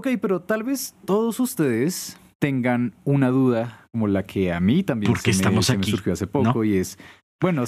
Ok, pero tal vez todos ustedes tengan una duda como la que a mí también ¿Por qué se me- estamos se me aquí? surgió hace poco ¿No? y es, bueno,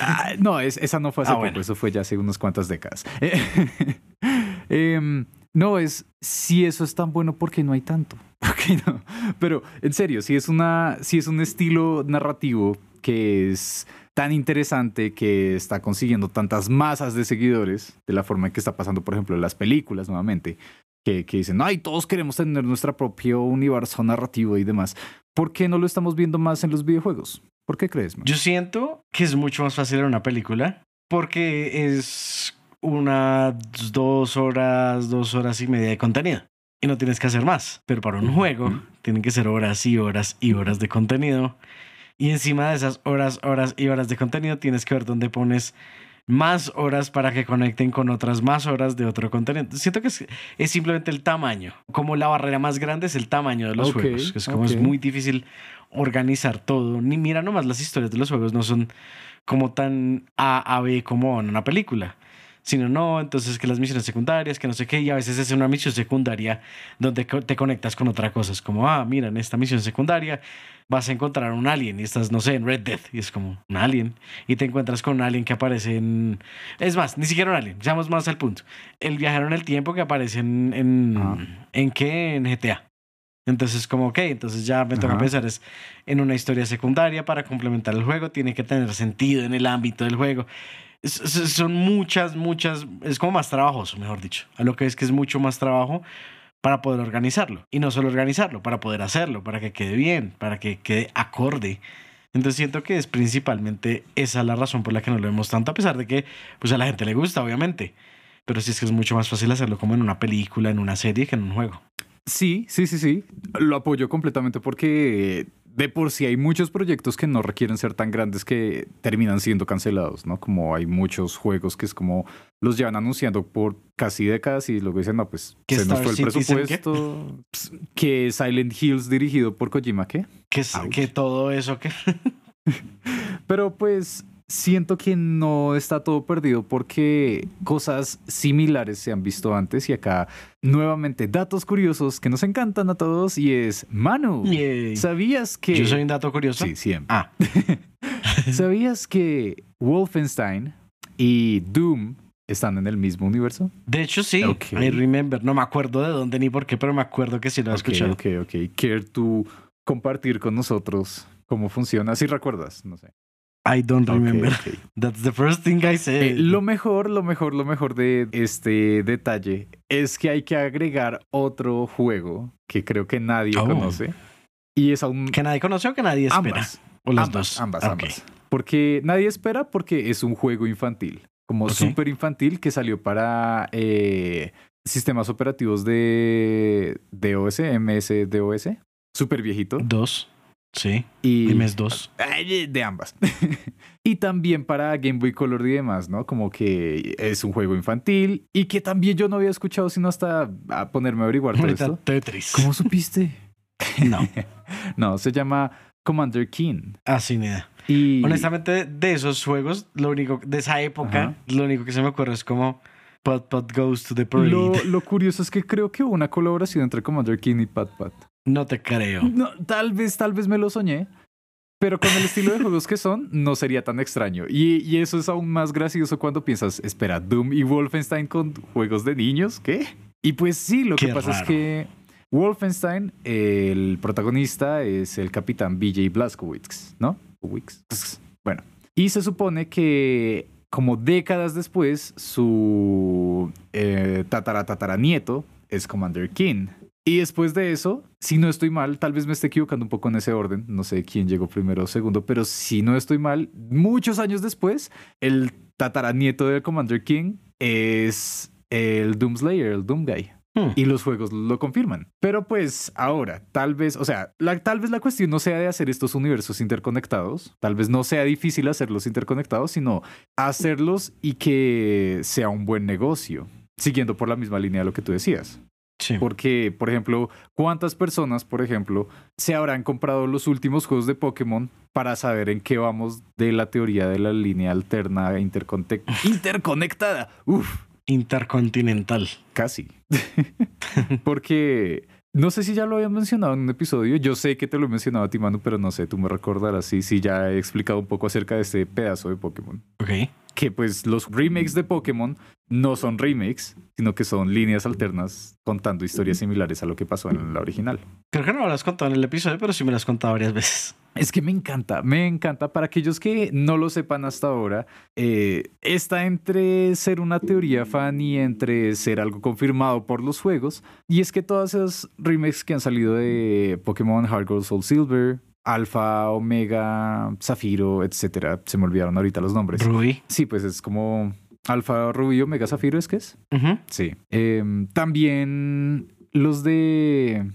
ah, no, es- esa no fue hace Ah, poco, bueno. eso fue ya hace unas cuantas décadas. Em, no, es si eso es tan bueno, ¿por qué no hay tanto? ¿Por qué no? Pero en serio, si es, una, si es un estilo narrativo que es tan interesante, que está consiguiendo tantas masas de seguidores, de la forma en que está pasando, por ejemplo, en las películas nuevamente, que, que dicen, ay, todos queremos tener nuestro propio universo narrativo y demás. ¿Por qué no lo estamos viendo más en los videojuegos? ¿Por qué crees? man? Yo siento que es mucho más fácil en una película porque es una, dos horas, dos horas y media de contenido. Y no tienes que hacer más. Pero para un juego Ujú. tienen que ser horas y horas y horas de contenido. Y encima de esas horas, horas y horas de contenido tienes que ver dónde pones más horas para que conecten con otras más horas de otro contenido. Siento que es, es simplemente el tamaño. Como la barrera más grande es el tamaño de los Ok, juegos. Es como es muy difícil organizar todo. Ni mira nomás las historias de los juegos no son como tan A a B como en una película. Sino no, entonces que las misiones secundarias, que no sé qué, y a veces es una misión secundaria donde te conectas con otra cosa. Es como, ah, mira, en esta misión secundaria vas a encontrar un alien y estás, no sé, en Red Dead y es como un alien y te encuentras con un alien que aparece en... Es más, ni siquiera un alien, seamos más al punto. El viajero en el tiempo que aparece en... ¿En, Ajá. ¿en qué? En GTA. Entonces, como, ok, entonces ya me toca Ajá. pensar es en una historia secundaria para complementar el juego, tiene que tener sentido en el ámbito del juego. Son muchas, muchas, es como más trabajoso, mejor dicho. A lo que es que es mucho más trabajo para poder organizarlo. Y no solo organizarlo, para poder hacerlo, para que quede bien, para que quede acorde. Entonces siento que es principalmente esa la razón por la que no lo vemos tanto, a pesar de que pues a la gente le gusta, obviamente. Pero sí es que es mucho más fácil hacerlo como en una película, en una serie, que en un juego. Sí, sí, sí, sí. Lo apoyo completamente porque de por sí hay muchos proyectos que no requieren ser tan grandes que terminan siendo cancelados, ¿no? Como hay muchos juegos que es como los llevan anunciando por casi décadas y luego dicen, no, pues ¿Que se nos fue el Citizen qué? presupuesto. Que Silent Hills dirigido por Kojima, ¿qué? Que, todo eso que... Pero pues siento que no está todo perdido porque cosas similares se han visto antes y acá nuevamente datos curiosos que nos encantan a todos y es Manu. ¿Sabías que... Yo soy un dato curioso. Sí, siempre. Ah, ¿Sabías que Wolfenstein y Doom están en el mismo universo? de hecho sí. Ok. I remember. No me acuerdo de dónde ni por qué, pero me acuerdo que sí lo he escuchado. ok, ok. ¿Quieres tú compartir con nosotros cómo funciona? Si recuerdas, no sé. I don't remember. That's the first thing I said. Eh, lo mejor, lo mejor, lo mejor de este detalle es que hay que agregar otro juego que creo que nadie Oh. conoce. Y es aún Que nadie conoce o que nadie espera. ambas. O las ambas, dos. ambas. Porque nadie espera porque es un juego infantil. Como súper infantil que salió para eh, sistemas operativos de DOS, MS DOS. Súper viejito. Dos. Sí. Y MS2. Ay, de ambas. y también para Game Boy Color y demás, ¿no? Como que es un juego infantil y que también yo no había escuchado sino hasta a ponerme a averiguar todo esto. Tetris. ¿Cómo supiste? No. No, se llama Commander King. Así ni idea. Y Honestamente, de esos juegos, lo único, de esa época, Ajá. lo único que se me ocurre es como Pot Pot Goes to the Parade. lo, lo curioso es que creo que hubo una colaboración entre Commander King y Pat Pat. No te creo. No, tal vez, tal vez me lo soñé. Pero con el estilo de juegos que son, no sería tan extraño. Y, y eso es aún más gracioso cuando piensas, espera, Doom y Wolfenstein con juegos de niños, ¿qué? Y pues sí, lo que pasa es que Wolfenstein, el protagonista es el capitán BJ Blazkowicz, ¿no? Bueno, y se supone que como décadas después, su eh, tatara es Commander King. Y después de eso, si no estoy mal, tal vez me esté equivocando un poco en ese orden, no sé quién llegó primero o segundo, pero si no estoy mal, muchos años después, el tataranieto de Commander King es el Doomslayer, el Doom Guy. Hmm. Y los juegos lo confirman. Pero pues ahora, tal vez, o sea, la- tal vez la cuestión no sea de hacer estos universos interconectados, tal vez no sea difícil hacerlos interconectados, sino hacerlos y que sea un buen negocio, siguiendo por la misma línea de lo que tú decías. Sí. Porque, por ejemplo, ¿cuántas personas, por ejemplo, se habrán comprado los últimos juegos de Pokémon para saber en qué vamos de la teoría de la línea alterna interconte- interconectada? Uf, Intercontinental. casi. Porque no sé si ya lo había mencionado en un episodio. Yo sé que te lo he mencionado a ti, Manu, pero no sé, tú me recordarás si, si ya he explicado un poco acerca de este pedazo de Pokémon. Ok. Que pues los remakes de Pokémon no son remakes, sino que son líneas alternas contando historias similares a lo que pasó en la original. Creo que no me lo has contado en el episodio, pero sí me lo has contado varias veces. Es que me encanta, me encanta. Para aquellos que no lo sepan hasta ahora, eh, está entre ser una teoría fan y entre ser algo confirmado por los juegos. Y es que todas esas remakes que han salido de Pokémon Heart Gold Soul Silver, Alpha, Omega, Zafiro, etcétera, se me olvidaron ahorita los nombres. Ruby. Sí, pues es como Alfa, Rubí, Omega, Zafiro, ¿es que es? Sí. Em, también los de.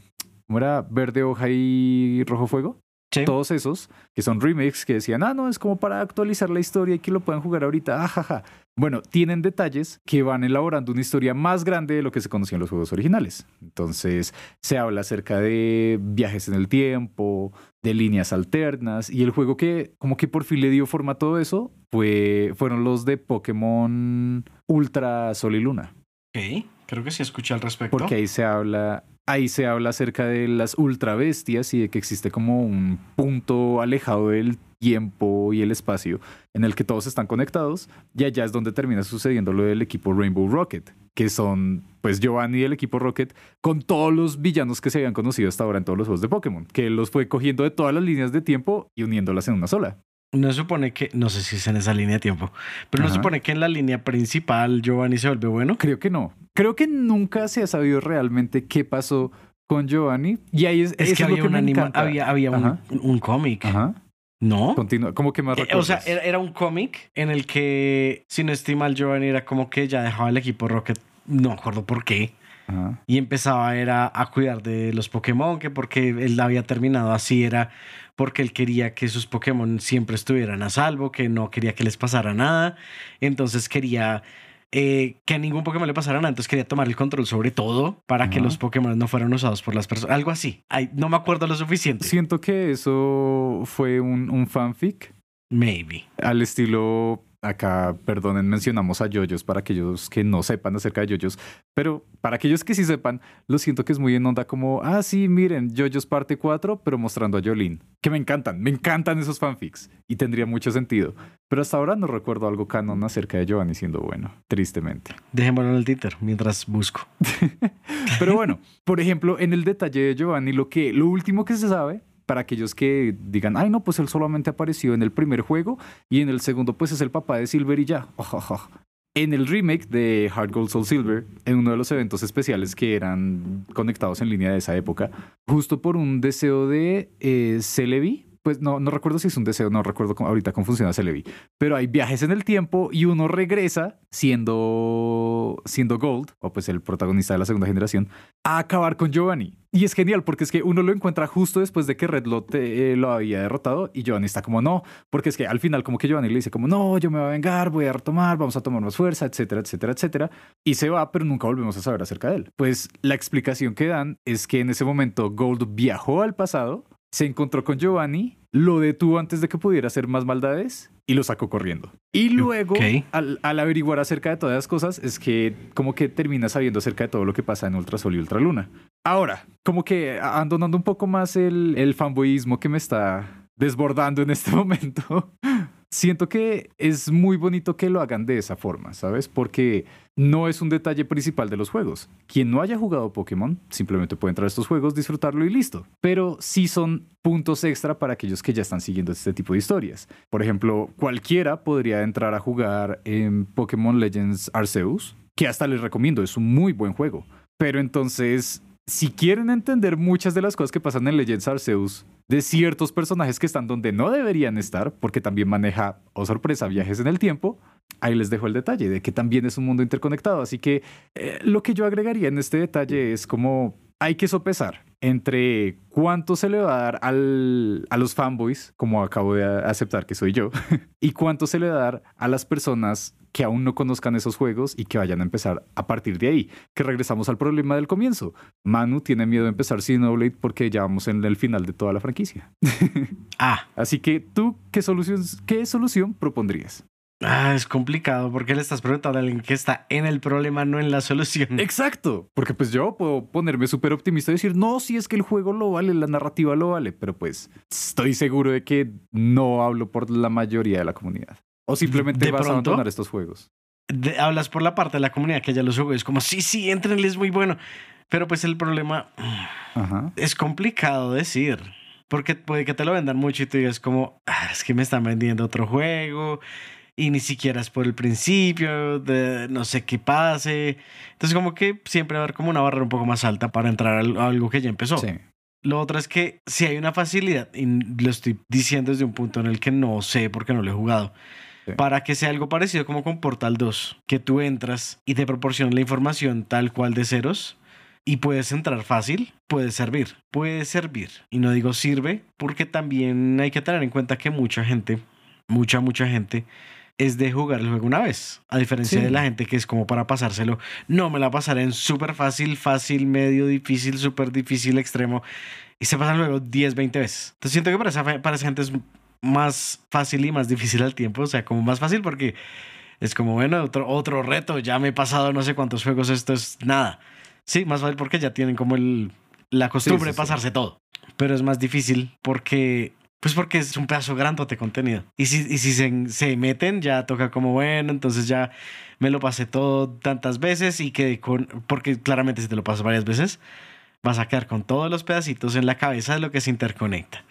¿Cómo era? Verde hoja y rojo fuego. Sí. Todos esos, que son remakes, que decían, ah, no, es como para actualizar la historia y que lo puedan jugar ahorita. Ajaja. Bueno, tienen detalles que van elaborando una historia más grande de lo que se conocía en los juegos originales. Entonces, se habla acerca de viajes en el tiempo, de líneas alternas, y el juego que como que por fin le dio forma a todo eso fue, fueron los de Pokémon Ultra Sol y Luna. Ok. Creo que sí escuché al respecto. Porque ahí se habla, ahí se habla acerca de las ultra bestias y de que existe como un punto alejado del tiempo y el espacio en el que todos están conectados y allá es donde termina sucediendo lo del equipo Rainbow Rocket, que son pues Giovanni del equipo Rocket con todos los villanos que se habían conocido hasta ahora en todos los juegos de Pokémon, que los fue cogiendo de todas las líneas de tiempo y uniéndolas en una sola. No supone que, no sé si es en esa línea de tiempo, pero no supone que en la línea principal Giovanni se vuelve bueno. Creo que no. Creo que nunca se ha sabido realmente qué pasó con Giovanni y ahí es, Es que lo había un anima, había, un, un cómic. Ajá. ¿No? Continúa. ¿Cómo que más Eh, o sea, era, era un cómic en el que, si no estoy mal, Giovanni era como que ya dejaba el equipo Rocket, no acuerdo por qué, Ajá. y empezaba era a cuidar de los Pokémon, que porque él había terminado así era porque él quería que sus Pokémon siempre estuvieran a salvo, que no quería que les pasara nada, entonces quería eh, que a ningún Pokémon le pasara nada, entonces quería tomar el control sobre todo para que los Pokémon no fueran usados por las personas, algo así. Ay, no me acuerdo lo suficiente. Siento que eso fue un, un fanfic Maybe. al estilo. Acá, perdonen, mencionamos a Yoyos para aquellos que no sepan acerca de Yoyos, pero para aquellos que sí sepan, lo siento que es muy en onda como, ah, sí, miren, Yoyos parte 4, pero mostrando a Jolene, que me encantan, me encantan esos fanfics y tendría mucho sentido, pero hasta ahora no recuerdo algo canon acerca de Giovanni siendo bueno, tristemente. Dejémoslo en el Twitter mientras busco. Pero bueno, por ejemplo, en el detalle de Giovanni, lo, que, lo último que se sabe, para aquellos que digan, ay no, pues él solamente apareció en el primer juego y en el segundo pues es el papá de Silver y ya. En el remake de Heart Gold Soul Silver, en uno de los eventos especiales que eran conectados en línea de esa época, justo por un deseo de eh, Celebi, pues no, no recuerdo si es un deseo, no recuerdo cómo- ahorita cómo funciona Celebi, pero hay viajes en el tiempo y uno regresa siendo, siendo Gold, o pues el protagonista de la segunda generación, a acabar con Giovanni. Y es genial porque es que uno lo encuentra justo después de que Red Lot eh, lo había derrotado y Giovanni está como no, porque es que al final como que Giovanni le dice como no, yo me voy a vengar, voy a retomar, vamos a tomar más fuerza, etcétera, etcétera, etcétera. Y se va, pero nunca volvemos a saber acerca de él. Pues la explicación que dan es que en ese momento Gold viajó al pasado, se encontró con Giovanni, lo detuvo antes de que pudiera hacer más maldades y lo sacó corriendo. Y luego, al, al averiguar acerca de todas las cosas, es que como que termina sabiendo acerca de todo lo que pasa en Ultrasol y Ultraluna. Ahora, como que abandonando un poco más el, el fanboyismo que me está desbordando en este momento, siento que es muy bonito que lo hagan de esa forma, ¿sabes? Porque no es un detalle principal de los juegos. Quien no haya jugado Pokémon simplemente puede entrar a estos juegos, disfrutarlo y listo. Pero sí son puntos extra para aquellos que ya están siguiendo este tipo de historias. Por ejemplo, cualquiera podría entrar a jugar en Pokémon Legends Arceus, que hasta les recomiendo, es un muy buen juego. Pero entonces, si quieren entender muchas de las cosas que pasan en Legends Arceus, de ciertos personajes que están donde no deberían estar, porque también maneja, o sorpresa, viajes en el tiempo, ahí les dejo el detalle de que también es un mundo interconectado. Así que eh, lo que yo agregaría en este detalle es como hay que sopesar entre cuánto se le va a dar al- a los fanboys, como acabo de aceptar que soy yo, y cuánto se le va a dar a las personas que aún no conozcan esos juegos y que vayan a empezar a partir de ahí. Que regresamos al problema del comienzo. Manu tiene miedo de empezar Xenoblade porque ya vamos en el final de toda la franquicia. Ah, Así que tú, ¿qué solución, qué solución propondrías? Ah, es complicado porque le estás preguntando a alguien que está en el problema, no en la solución. Exacto, porque pues yo puedo ponerme súper optimista y decir, no, si es que el juego lo vale, la narrativa lo vale, pero pues estoy seguro de que no hablo por la mayoría de la comunidad. O simplemente ¿De vas a abandonar estos juegos. De- hablas por la parte de la comunidad que ya los jugó. Es como, sí, sí, entrenle, es muy bueno. Pero pues el problema Ajá. es complicado decir. Porque puede que te lo vendan mucho y tú digas como, "Ah, es que me están vendiendo otro juego y ni siquiera es por el principio, de no sé qué pase. Entonces como que siempre va a haber como una barrera un poco más alta para entrar a algo que ya empezó. Sí. Lo otro es que si hay una facilidad, y lo estoy diciendo desde un punto en el que no sé porque no lo he jugado, Sí. para que sea algo parecido como con Portal 2, que tú entras y te proporcionan la información tal cual de ceros y puedes entrar fácil, puede servir, puede servir. Y no digo sirve porque también hay que tener en cuenta que mucha gente, mucha, mucha gente, es de jugar el juego una vez. A diferencia Sí. de la gente que es como para pasárselo. No, me la pasaré en súper fácil, fácil, medio difícil, súper difícil, extremo. Y se pasa el juego 10, 20 veces. Entonces siento que para esa, para esa gente es más fácil y más difícil al tiempo. O sea, como más fácil porque es como, bueno, otro, otro reto. Ya me he pasado no sé cuántos juegos, esto es nada. Sí, más fácil porque ya tienen como el, la costumbre sí, de sí. pasarse todo. Pero es más difícil porque pues porque es un pedazo grandote de contenido. Y si, y si se, se meten, ya toca como, bueno, entonces ya me lo pasé todo tantas veces y quedé con... Porque claramente si te lo pasas varias veces, vas a quedar con todos los pedacitos en la cabeza de lo que se interconecta.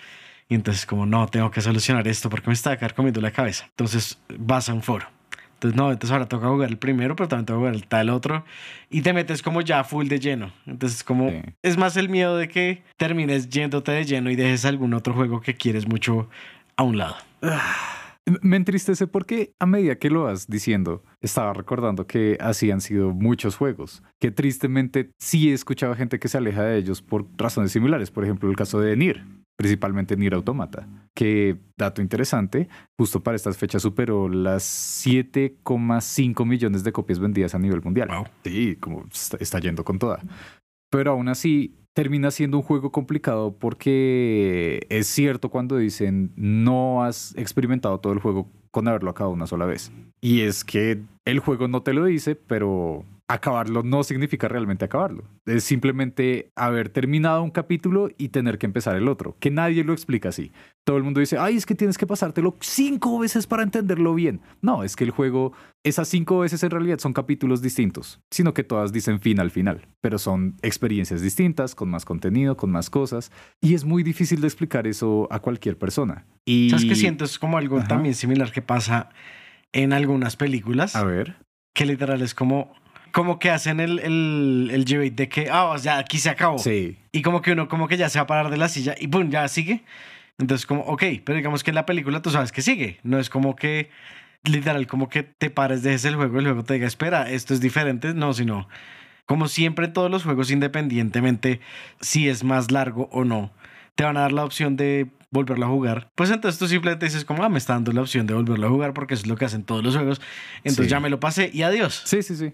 Y entonces como, no, tengo que solucionar esto porque me está a comiendo la cabeza. Entonces vas a un foro. Entonces, no, entonces ahora toca jugar el primero, pero también toca jugar el tal otro. Y te metes como ya full de lleno. Entonces, como Sí. es más el miedo de que termines yéndote de lleno y dejes algún otro juego que quieres mucho a un lado. M- Me entristece porque a medida que lo vas diciendo, estaba recordando que así han sido muchos juegos, que tristemente sí he escuchado gente que se aleja de ellos por razones similares. Por ejemplo, el caso de Nier, principalmente Nier Automata, que, dato interesante, justo para estas fechas superó las 7,5 millones de copias vendidas a nivel mundial. Wow. Sí, como está, está yendo con toda. Pero aún así termina siendo un juego complicado porque es cierto cuando dicen no has experimentado todo el juego con haberlo acabado una sola vez. Y es que el juego no te lo dice, pero acabarlo no significa realmente acabarlo. Es simplemente haber terminado un capítulo y tener que empezar el otro, que nadie lo explica así. Todo el mundo dice, ay, es que tienes que pasártelo cinco veces para entenderlo bien. No, es que el juego, esas cinco veces en realidad son capítulos distintos, sino que todas dicen fin al final, pero son experiencias distintas, con más contenido, con más cosas, y es muy difícil de explicar eso a cualquier persona. Y... ¿Sabes qué siento? Es como algo Ajá. también similar que pasa en algunas películas. A ver. que literal es como, como que hacen el, el, el debate de que, ah, ya aquí se acabó. Sí. Y como que uno como que ya se va a parar de la silla y ¡pum! ya sigue. Entonces como, ok, pero digamos que en la película tú sabes que sigue. No es como que literal como que te pares, dejes el juego y luego te diga, espera, esto es diferente. No, sino como siempre en todos los juegos independientemente si es más largo o no, te van a dar la opción de volverlo a jugar. Pues entonces tú simplemente dices como, ah, me está dando la opción de volverlo a jugar porque eso es lo que hacen todos los juegos. Entonces Sí. ya me lo pasé y adiós. Sí, sí, sí.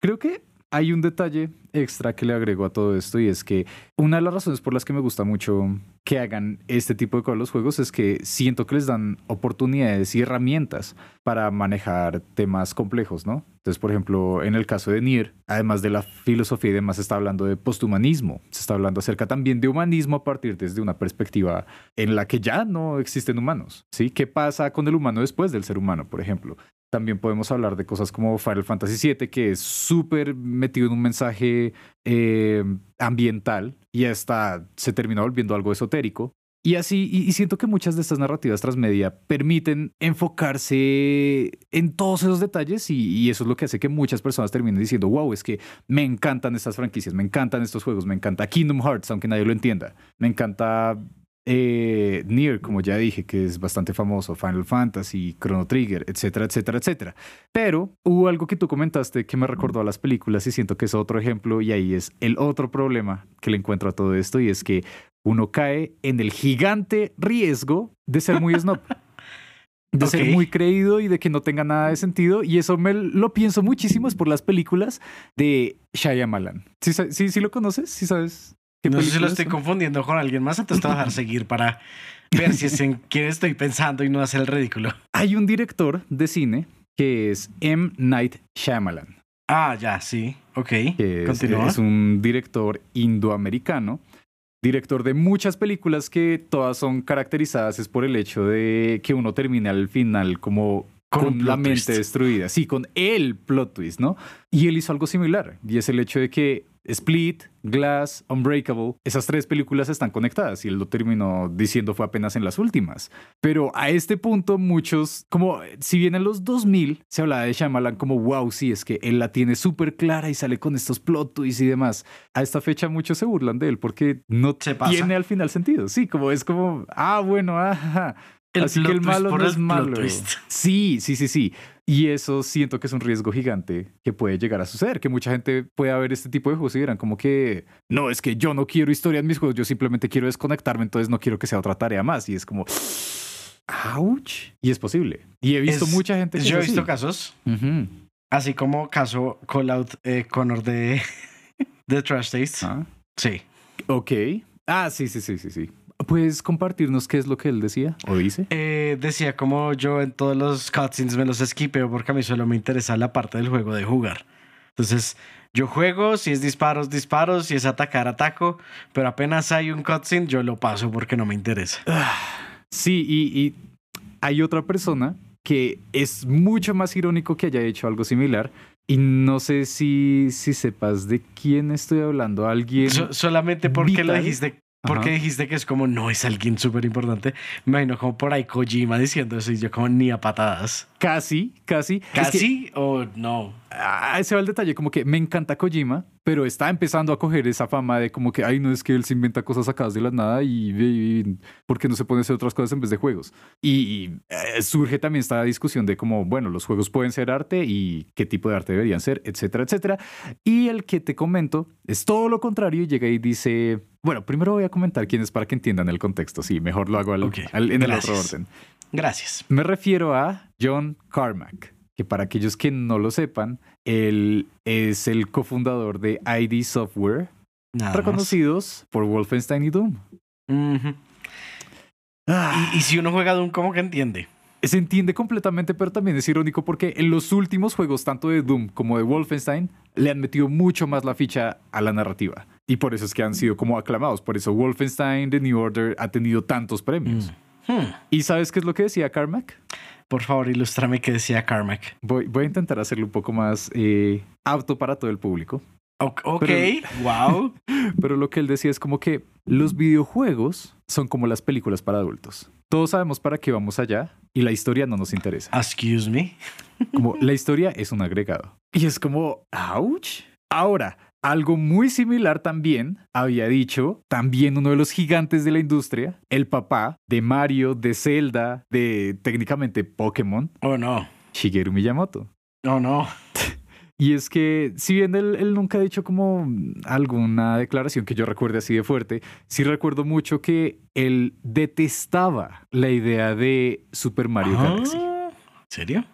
Creo que hay un detalle extra que le agrego a todo esto y es que una de las razones por las que me gusta mucho que hagan este tipo de los juegos es que siento que les dan oportunidades y herramientas para manejar temas complejos, ¿no? Entonces, por ejemplo, en el caso de Nier, además de la filosofía y demás, se está hablando de posthumanismo, se está hablando acerca también de humanismo a partir desde una perspectiva en la que ya no existen humanos, ¿sí? ¿Qué pasa con el humano después del ser humano, por ejemplo? También podemos hablar de cosas como Final Fantasy VII, que es súper metido en un mensaje eh, ambiental y hasta se termina volviendo algo esotérico. Y así, y, y siento que muchas de estas narrativas transmedia permiten enfocarse en todos esos detalles y, y eso es lo que hace que muchas personas terminen diciendo, wow, es que me encantan estas franquicias, me encantan estos juegos, me encanta Kingdom Hearts, aunque nadie lo entienda, me encanta eh, Nier, como ya dije, que es bastante famoso, Final Fantasy, Chrono Trigger, etcétera, etcétera, etcétera. Pero hubo algo que tú comentaste que me recordó a las películas y siento que es otro ejemplo y ahí es el otro problema que le encuentro a todo esto y es que uno cae en el gigante riesgo de ser muy snob. De ser muy creído y de que no tenga nada de sentido. Y eso me lo pienso muchísimo es por las películas de Shyamalan. ¿Sí, sí, sí lo conoces? ¿Sí sabes? ¿Qué No sé si lo estoy confundiendo con alguien más, entonces te voy a dejar seguir para ver si es en quién estoy pensando y no hacer el ridículo. Hay un director de cine que es M. Night Shyamalan. Ah, ya, sí. Ok. que es, Continúa. es un director indoamericano, director de muchas películas que todas son caracterizadas es por el hecho de que uno termine al final como Con la mente twist. destruida, sí, con el plot twist, ¿no? Y él hizo algo similar, y es el hecho de que Split, Glass, Unbreakable, esas tres películas están conectadas y él lo terminó diciendo fue apenas en las últimas. Pero a este punto muchos, como si bien en los 2000 se hablaba de Shyamalan como wow, sí, es que él la tiene súper clara y sale con estos plot twists y demás. A esta fecha muchos se burlan de él porque no Se pasa. tiene al final sentido. Sí, como es como, ah, bueno, ajá. El Así que el malo no es malo. Sí, sí, sí, sí. Y eso siento que es un riesgo gigante que puede llegar a suceder, que mucha gente pueda ver este tipo de juegos y dirán como que, no, es que yo no quiero historia en mis juegos, yo simplemente quiero desconectarme, entonces no quiero que sea otra tarea más. Y es como, ouch. Y es posible. Y he visto Es- mucha gente que Yo he visto así. casos, Ujú. así como caso Call Out eh, Connor de, de Trash Taste. Ah, Sí. ok. Ah, sí, sí, sí, sí, sí. ¿Puedes compartirnos qué es lo que él decía o dice? Eh, decía como yo en todos los cutscenes me los esquipeo porque a mí solo me interesa la parte del juego de jugar. Entonces, yo juego, si es disparos, disparos, si es atacar, ataco, pero apenas hay un cutscene, yo lo paso porque no me interesa. Sí, y, y hay otra persona que es mucho más irónico que haya hecho algo similar. Y no sé si, si sepas de quién estoy hablando. Alguien. So- solamente porque lo vital. dijiste, porque Ajá. dijiste que es como no es alguien súper importante. Me imagino como por ahí Kojima diciendo eso y yo como ni a patadas. Casi, casi. Es que, ¿Casi o no? ah, ese va el detalle. Como que me encanta Kojima, pero está empezando a coger esa fama de como que, ay, no es que él se inventa cosas sacadas de la nada y, y ¿por qué no se pone a hacer otras cosas en vez de juegos? Y, y, eh, surge también esta discusión de como, bueno, los juegos pueden ser arte y qué tipo de arte deberían ser, etcétera, etcétera. Y el que te comento es todo lo contrario llega y dice, bueno, primero voy a comentar quién es para que entiendan el contexto. Sí, mejor lo hago al- en el otro orden. Gracias. Me refiero a John Carmack, que para aquellos que no lo sepan, él es el cofundador de ID Software, Nada más. reconocidos por Wolfenstein y Doom. Ah, Y, y si uno juega Doom, ¿cómo que entiende? se entiende completamente, pero también es irónico porque en los últimos juegos, tanto de Doom como de Wolfenstein, le han metido mucho más la ficha a la narrativa. Y por eso es que han sido como aclamados. Por eso Wolfenstein The New Order ha tenido tantos premios. Hmm. ¿Y sabes qué es lo que decía Carmack? Por favor, ilústrame qué decía Carmack. Voy, voy a intentar hacerlo un poco más eh, apto para todo el público. Ok, Pero- wow. Pero lo que él decía es como que los videojuegos son como las películas para adultos. Todos sabemos para qué vamos allá y la historia no nos interesa. Excuse me. Como la historia es un agregado. Y es como, ouch. Ahora, algo muy similar también había dicho también uno de los gigantes de la industria, el papá de Mario, de Zelda, de técnicamente Pokémon, Oh no. Shigeru Miyamoto. Oh no. Y es que, si bien él, él nunca ha dicho como alguna declaración que yo recuerde así de fuerte, sí recuerdo mucho que él detestaba la idea de Super Mario Galaxy. ¿En serio?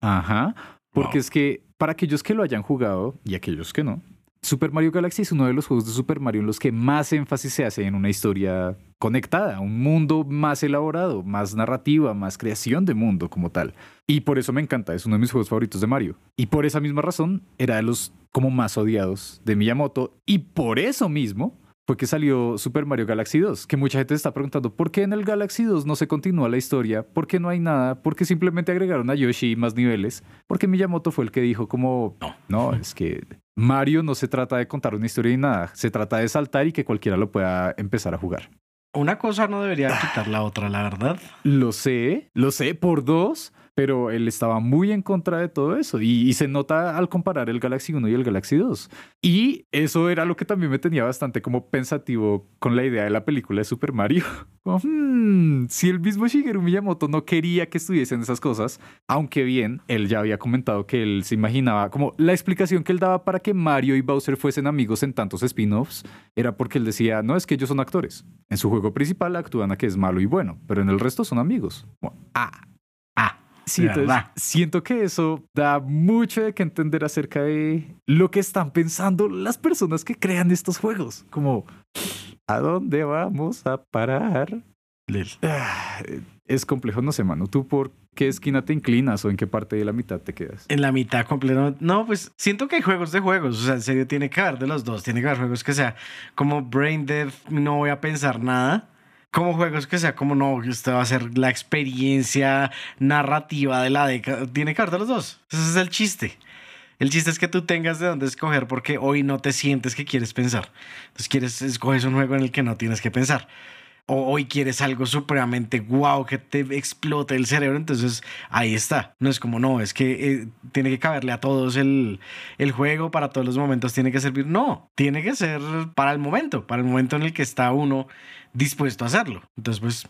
Ajá. Porque Wow. es que, para aquellos que lo hayan jugado y aquellos que no, Super Mario Galaxy es uno de los juegos de Super Mario en los que más énfasis se hace en una historia conectada, un mundo más elaborado, más narrativa, más creación de mundo como tal. Y por eso me encanta, es uno de mis juegos favoritos de Mario. Y por esa misma razón era de los como más odiados de Miyamoto. Y por eso mismo fue que salió Super Mario Galaxy 2, que mucha gente se está preguntando, ¿por qué en el Galaxy 2 no se continúa la historia? ¿Por qué no hay nada? ¿Por qué simplemente agregaron a Yoshi y más niveles? Porque Miyamoto fue el que dijo como, No. no, es que Mario no se trata de contar una historia ni nada, se trata de saltar y que cualquiera lo pueda empezar a jugar. Una cosa no debería quitar la otra, la verdad. Lo sé, lo sé por dos, pero él estaba muy en contra de todo eso y, se nota al comparar el Galaxy 1 y el Galaxy 2. Y eso era lo que también me tenía bastante como pensativo con la idea de la película de Super Mario. Como, "Hmm, si el mismo Shigeru Miyamoto no quería que estuviesen esas cosas, aunque bien, él ya había comentado que él se imaginaba, como la explicación que él daba para que Mario y Bowser fuesen amigos en tantos spin-offs, era porque él decía, no, es que ellos son actores. En su juego principal actúan a que es malo y bueno, pero en el resto son amigos. Como, ah, Ah, Sí, entonces siento que eso da mucho de que entender acerca de lo que están pensando las personas que crean estos juegos. Como, ¿A dónde vamos a parar? Lel. Ah, es complejo, no sé, mano. ¿Tú por qué esquina te inclinas o en qué parte de la mitad te quedas? En la mitad completamente. No, pues siento que hay juegos de juegos. O sea, en serio, tiene que haber de los dos. Tiene que haber juegos que sea como Brain Dead, no voy a pensar nada. Como juegos que sea como no, esto va a ser la experiencia narrativa de la década. Tiene que haber de los dos. Ese es el chiste. El chiste es que tú tengas de dónde escoger porque hoy no te sientes que quieres pensar. Entonces quieres, escoges un juego en el que no tienes que pensar. O hoy quieres algo supremamente guau que te explote el cerebro. Entonces ahí está. No es como, no, es que eh, tiene que caberle a todos el, el juego, para todos los momentos tiene que servir. No, tiene que ser para el momento, para el momento en el que está uno dispuesto a hacerlo. Entonces, pues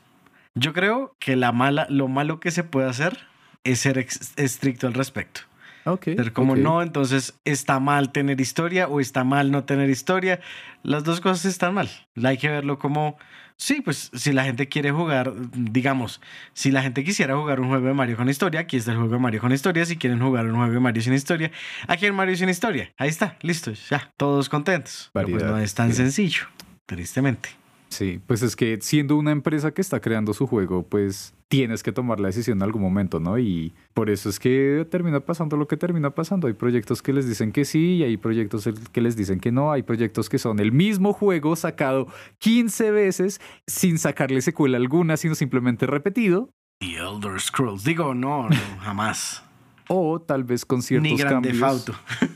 yo creo que la mala, lo malo que se puede hacer es ser estricto al respecto. Ok. Ser como no, entonces está mal tener historia o está mal no tener historia. Las dos cosas están mal. Hay que verlo como, sí, pues si la gente quiere jugar, digamos, si la gente quisiera jugar un juego de Mario con historia, aquí está el juego de Mario con historia. Si quieren jugar un juego de Mario sin historia, aquí hay Mario sin historia. Ahí está, listo, ya, todos contentos. Pero pues no es tan bien. sencillo, tristemente. Sí, pues es que siendo una empresa que está creando su juego, pues tienes que tomar la decisión en algún momento, ¿no? Y por eso es que termina pasando lo que termina pasando. Hay proyectos que les dicen que sí y hay proyectos que les dicen que no. Hay proyectos que son el mismo juego sacado 15 veces sin sacarle secuela alguna, sino simplemente repetido. The Elder Scrolls, digo, no, no jamás. O tal vez con ciertos Ni Grande cambios. Fauto.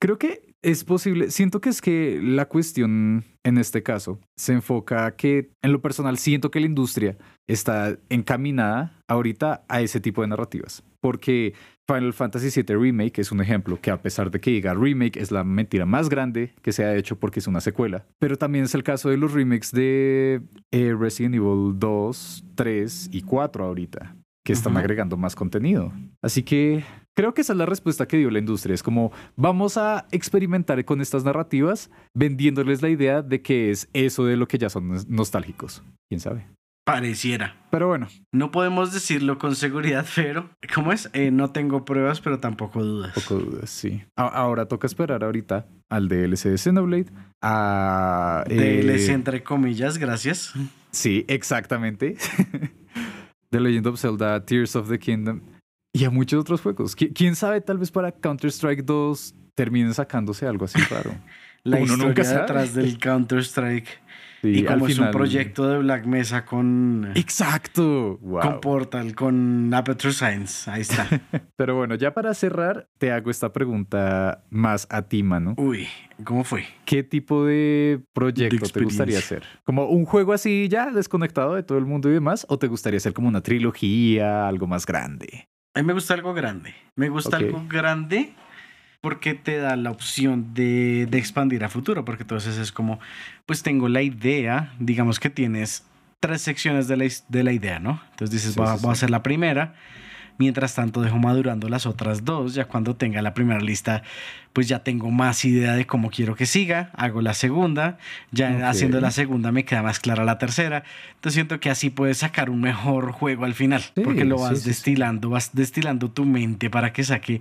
Creo que es posible. Siento que es que la cuestión en este caso se enfoca a que, en lo personal, siento que la industria está encaminada ahorita a ese tipo de narrativas. Porque Final Fantasy VII Remake es un ejemplo que, a pesar de que diga remake, es la mentira más grande que se ha hecho porque es una secuela. Pero también es el caso de los remakes de eh, Resident Evil 2, 3 y 4 ahorita, que están agregando más contenido. Así que Creo que esa es la respuesta que dio la industria. Es como, vamos a experimentar con estas narrativas, vendiéndoles la idea de que es eso de lo que ya son nos- nostálgicos. ¿Quién sabe? Pareciera. Pero bueno, No podemos decirlo con seguridad, pero ¿cómo es? Eh, no tengo pruebas, pero tampoco dudas. poco dudas, sí. A- ahora toca esperar ahorita al DLC de Xenoblade, a... eh, DLC entre comillas, gracias. Sí, exactamente. The Legend of Zelda, Tears of the Kingdom y a muchos otros juegos. Qui- ¿Quién sabe? Tal vez para Counter-Strike 2 terminen sacándose algo así raro. La Uno nunca historia sabe. detrás del Counter-Strike. Sí, y como al es un proyecto de Black Mesa con, Exacto. Wow. con Portal, con Aperture Science. Ahí está. Pero bueno, ya para cerrar, te hago esta pregunta más a ti, mano. Uy, ¿cómo fue? ¿Qué tipo de proyecto De te gustaría hacer? ¿Como un juego así ya desconectado de todo el mundo y demás? ¿O te gustaría hacer como una trilogía, algo más grande? A mí me gusta algo grande. Me gusta algo grande porque te da la opción de, de expandir a futuro. Porque entonces es como, pues tengo la idea, digamos que tienes tres secciones de la, is- de la idea, ¿no? Entonces dices, Sí, voy, a- sí, voy a sí. hacer la primera. Mientras tanto, dejo madurando las otras dos. Ya cuando tenga la primera lista, pues ya tengo más idea de cómo quiero que siga. Hago la segunda. Ya haciendo la segunda me queda más clara la tercera. Entonces siento que así puedes sacar un mejor juego al final. Sí, porque lo vas sí, sí. destilando, vas destilando tu mente para que saque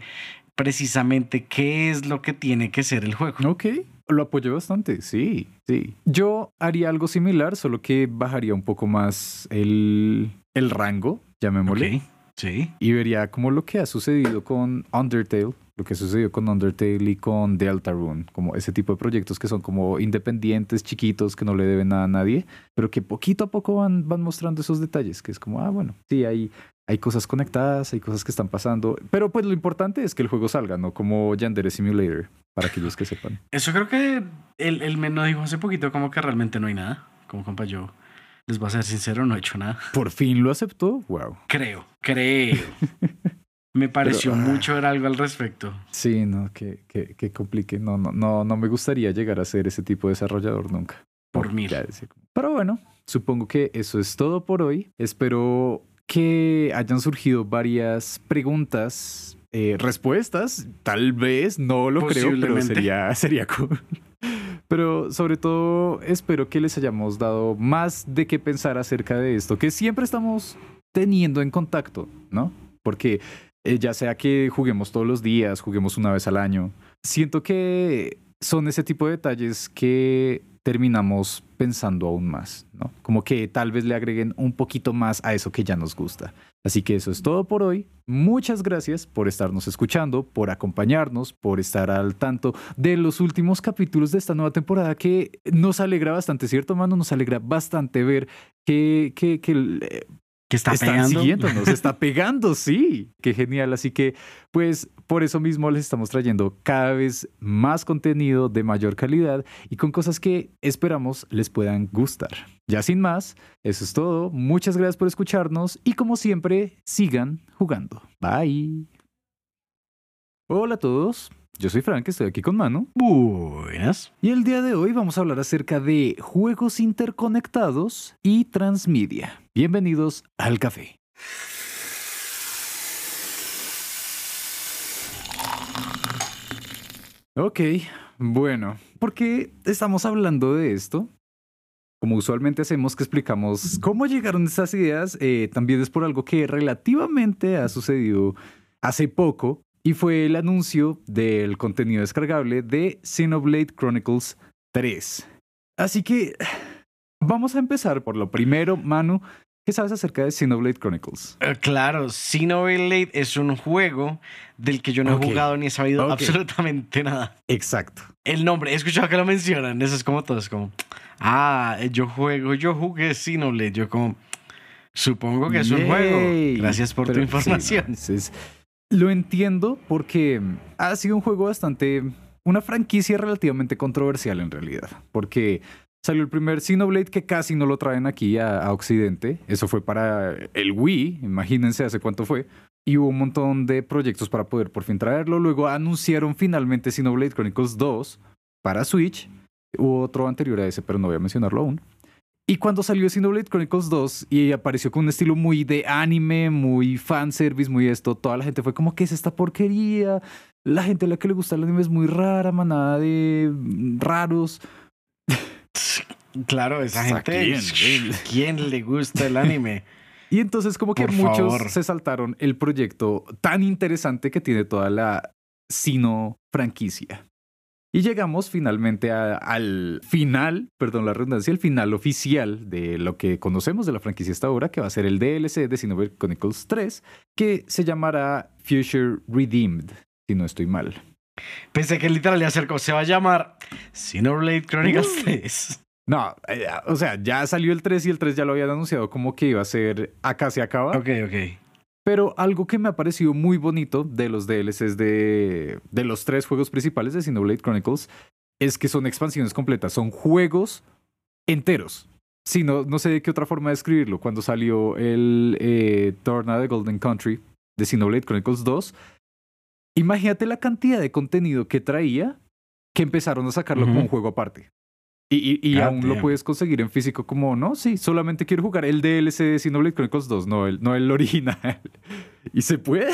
precisamente qué es lo que tiene que ser el juego. Ok, lo apoyo bastante, sí, sí. Yo haría algo similar, solo que bajaría un poco más el, el rango, llamémosle, Ok, Sí. y vería como lo que ha sucedido con Undertale, lo que sucedió con Undertale y con Deltarune, como ese tipo de proyectos que son como independientes, chiquitos, que no le deben nada a nadie, pero que poquito a poco van, van mostrando esos detalles, que es como, ah, bueno, sí, hay, hay cosas conectadas, hay cosas que están pasando, pero pues lo importante es que el juego salga, ¿no? Como Yandere Simulator, para aquellos que sepan. Eso creo que el, el men nos dijo hace poquito como que realmente no hay nada. Como compa, yo les voy a ser sincero, no he hecho nada. Por fin lo aceptó, wow. Creo, creo. Me pareció Pero, ah. mucho ver algo al respecto. Sí, no, que, que, que complique. No, no, no, no me gustaría llegar a ser ese tipo de desarrollador nunca. Por mil. Pero bueno, supongo que eso es todo por hoy. Espero que hayan surgido varias preguntas, eh, respuestas. Tal vez, no lo creo, pero sería, sería cool. Pero sobre todo espero que les hayamos dado más de qué pensar acerca de esto, que siempre estamos teniendo en contacto, ¿no? Porque eh, ya sea que juguemos todos los días, juguemos una vez al año, siento que son ese tipo de detalles que terminamos pensando aún más, ¿no? Como que tal vez le agreguen un poquito más a eso que ya nos gusta. Así que eso es todo por hoy. Muchas gracias por estarnos escuchando, por acompañarnos, por estar al tanto de los últimos capítulos de esta nueva temporada que nos alegra bastante, ¿cierto, mano? Nos alegra bastante ver que, que, que eh, que está están pegando. siguiéndonos, está pegando, sí. Qué genial. Así que, pues, por eso mismo les estamos trayendo cada vez más contenido de mayor calidad y con cosas que esperamos les puedan gustar. Ya sin más, eso es todo. Muchas gracias por escucharnos y como siempre, sigan jugando. Bye. Hola a todos. Yo soy Frank, estoy aquí con Manu. Buenas. Y el día de hoy vamos a hablar acerca de juegos interconectados y transmedia. Bienvenidos al café. Ok, bueno, ¿por qué estamos hablando de esto? Como usualmente hacemos que explicamos cómo llegaron estas ideas, eh, también es por algo que relativamente ha sucedido hace poco y fue el anuncio del contenido descargable de Xenoblade Chronicles 3. Así que vamos a empezar por lo primero, Manu. ¿Qué sabes acerca de Xenoblade Chronicles? Eh, claro, Xenoblade es un juego del que yo no he jugado ni he sabido absolutamente nada. Exacto. El nombre, he escuchado que lo mencionan, eso es como todo, es como, ah, yo juego, yo jugué Xenoblade, yo como, supongo que es un juego. Gracias por tu Pero, sí, información. no, es- es- lo entiendo porque ha sido un juego bastante. Una franquicia relativamente controversial en realidad. Porque salió el primer Xenoblade que casi no lo traen aquí a, Occidente. Eso fue para el Wii, imagínense hace cuánto fue. Y hubo un montón de proyectos para poder por fin traerlo. Luego anunciaron finalmente Xenoblade Chronicles 2 para Switch. Hubo otro anterior a ese, pero no voy a mencionarlo aún. Y cuando salió Xenoblade Chronicles 2 y apareció con un estilo muy de anime, muy fanservice, muy esto, toda la gente fue como, ¿qué es esta porquería? La gente a la que le gusta el anime es muy rara, manada de raros. Claro, esa ¿A gente, quién? ¿quién le gusta el anime? Y entonces como que Por muchos favor. se saltaron el proyecto tan interesante que tiene toda la Sino franquicia. Y llegamos finalmente a- al final, perdón la redundancia, el final oficial de lo que conocemos de la franquicia hasta ahora, que va a ser el DLC de Xenoblade Chronicles 3, que se llamará Future Redeemed, si no estoy mal. Pensé que literal le acercó, se va a llamar Xenoblade Chronicles Uh. 3. No, eh, o sea, ya salió el 3 y el 3 ya lo habían anunciado como que iba a ser acá se acaba. Ok, ok. Pero algo que me ha parecido muy bonito de los DLCs de, de los tres juegos principales de Xenoblade Chronicles es que son expansiones completas, son juegos enteros. Sí, no, no sé de qué otra forma describirlo. Cuando salió el eh, Torna de Golden Country de Xenoblade Chronicles 2, imagínate la cantidad de contenido que traía que empezaron a sacarlo como un juego aparte. Y, y, y God aún lo puedes conseguir en físico como, no, sí, solamente quiero jugar el DLC de Xenoblade Chronicles 2, no el, no el original. y se puede.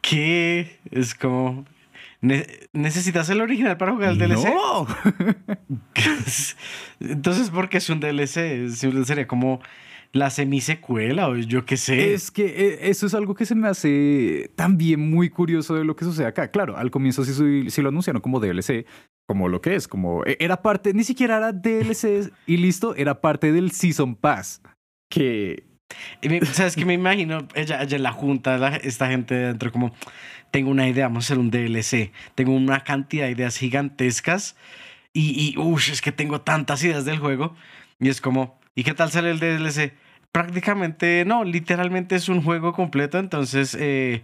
¿Qué? Es como... ne- ¿Necesitas el original para jugar el DLC? No. Entonces, ¿por qué es un DLC? Sería como la semisecuela o yo qué sé. Es que eh, eso es algo que se me hace también muy curioso de lo que sucede acá. Claro, al comienzo sí, sí- lo anunciaron como DLC, como lo que es, como eh, era parte, ni siquiera era DLC y listo, era parte del Season Pass. Que ¿Sabes qué me imagino? Ella, ella en la junta, la- esta gente dentro como, tengo una idea, vamos a hacer un DLC. Tengo una cantidad de ideas gigantescas y, y uff, es que tengo tantas ideas del juego. Y es como, ¿y qué tal sale el DLC? Prácticamente, no, literalmente es un juego completo, entonces... eh,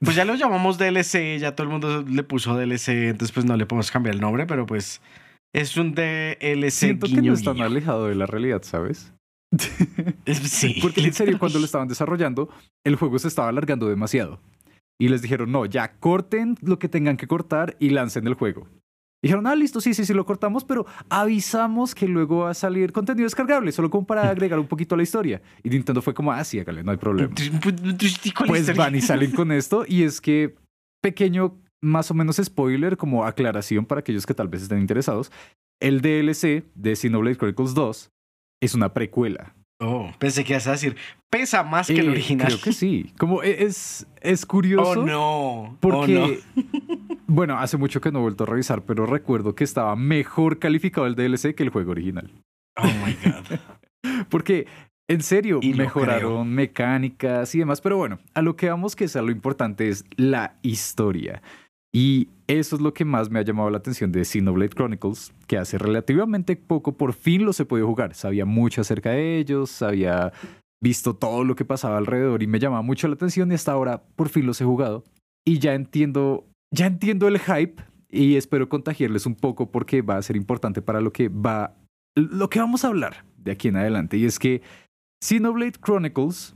pues ya lo llamamos DLC, ya todo el mundo le puso DLC, entonces pues no le podemos cambiar el nombre, pero pues es un DLC siento que no es tan alejado de la realidad, ¿sabes? Sí, Porque en serio, cuando lo estaban desarrollando, el juego se estaba alargando demasiado. Y les dijeron, no, ya corten lo que tengan que cortar y lancen el juego. Dijeron, ah, listo, sí, sí, sí, lo cortamos, pero avisamos que luego va a salir contenido descargable, solo como para agregar un poquito a la historia. Y Nintendo fue como, ah, sí, hágale, no hay problema. Pues van y salen con esto, y es que, pequeño, más o menos spoiler, como aclaración para aquellos que tal vez estén interesados, el DLC de Xenoblade Chronicles 2 es una precuela. Oh, pensé que ibas a decir, pesa más que el Eh, original. Creo que sí. Como e- es, es curioso. Oh, no. Porque, Oh, bueno, hace mucho que no he vuelto a revisar, pero recuerdo que estaba mejor calificado el DLC que el juego original. Oh my God. Porque, en serio, Y mejoraron mecánicas y demás. Pero bueno, a lo que vamos que es lo importante es la historia. Y eso es lo que más me ha llamado la atención de Xenoblade Chronicles, que hace relativamente poco por fin los he podido jugar. Sabía mucho acerca de ellos, había visto todo lo que pasaba alrededor y me llamaba mucho la atención y hasta ahora por fin los he jugado. Y ya entiendo, ya entiendo el hype y espero contagiarles un poco porque va a ser importante para lo que va, lo que vamos a hablar de aquí en adelante. Y es que Xenoblade Chronicles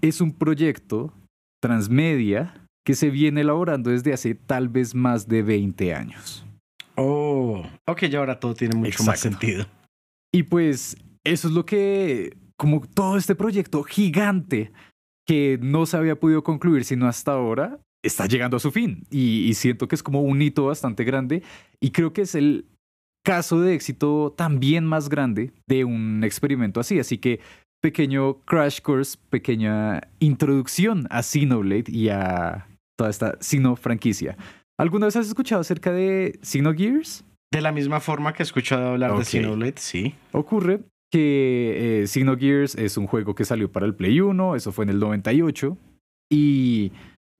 es un proyecto transmedia que se viene elaborando desde hace tal vez más de 20 años. Oh, ok, ya ahora todo tiene mucho más sentido. Y pues eso es lo que, como todo este proyecto gigante que no se había podido concluir sino hasta ahora, está llegando a su fin. Y, y siento que es como un hito bastante grande y creo que es el caso de éxito también más grande de un experimento así. Así que pequeño crash course, pequeña introducción a Xenoblade y a toda esta Xeno franquicia. ¿Alguna vez has escuchado acerca de Xenogears? De la misma forma que he escuchado hablar Ok. de Xenoblade, sí. Ocurre que eh, Xenogears es un juego que salió para el Play 1, eso fue en el 98, y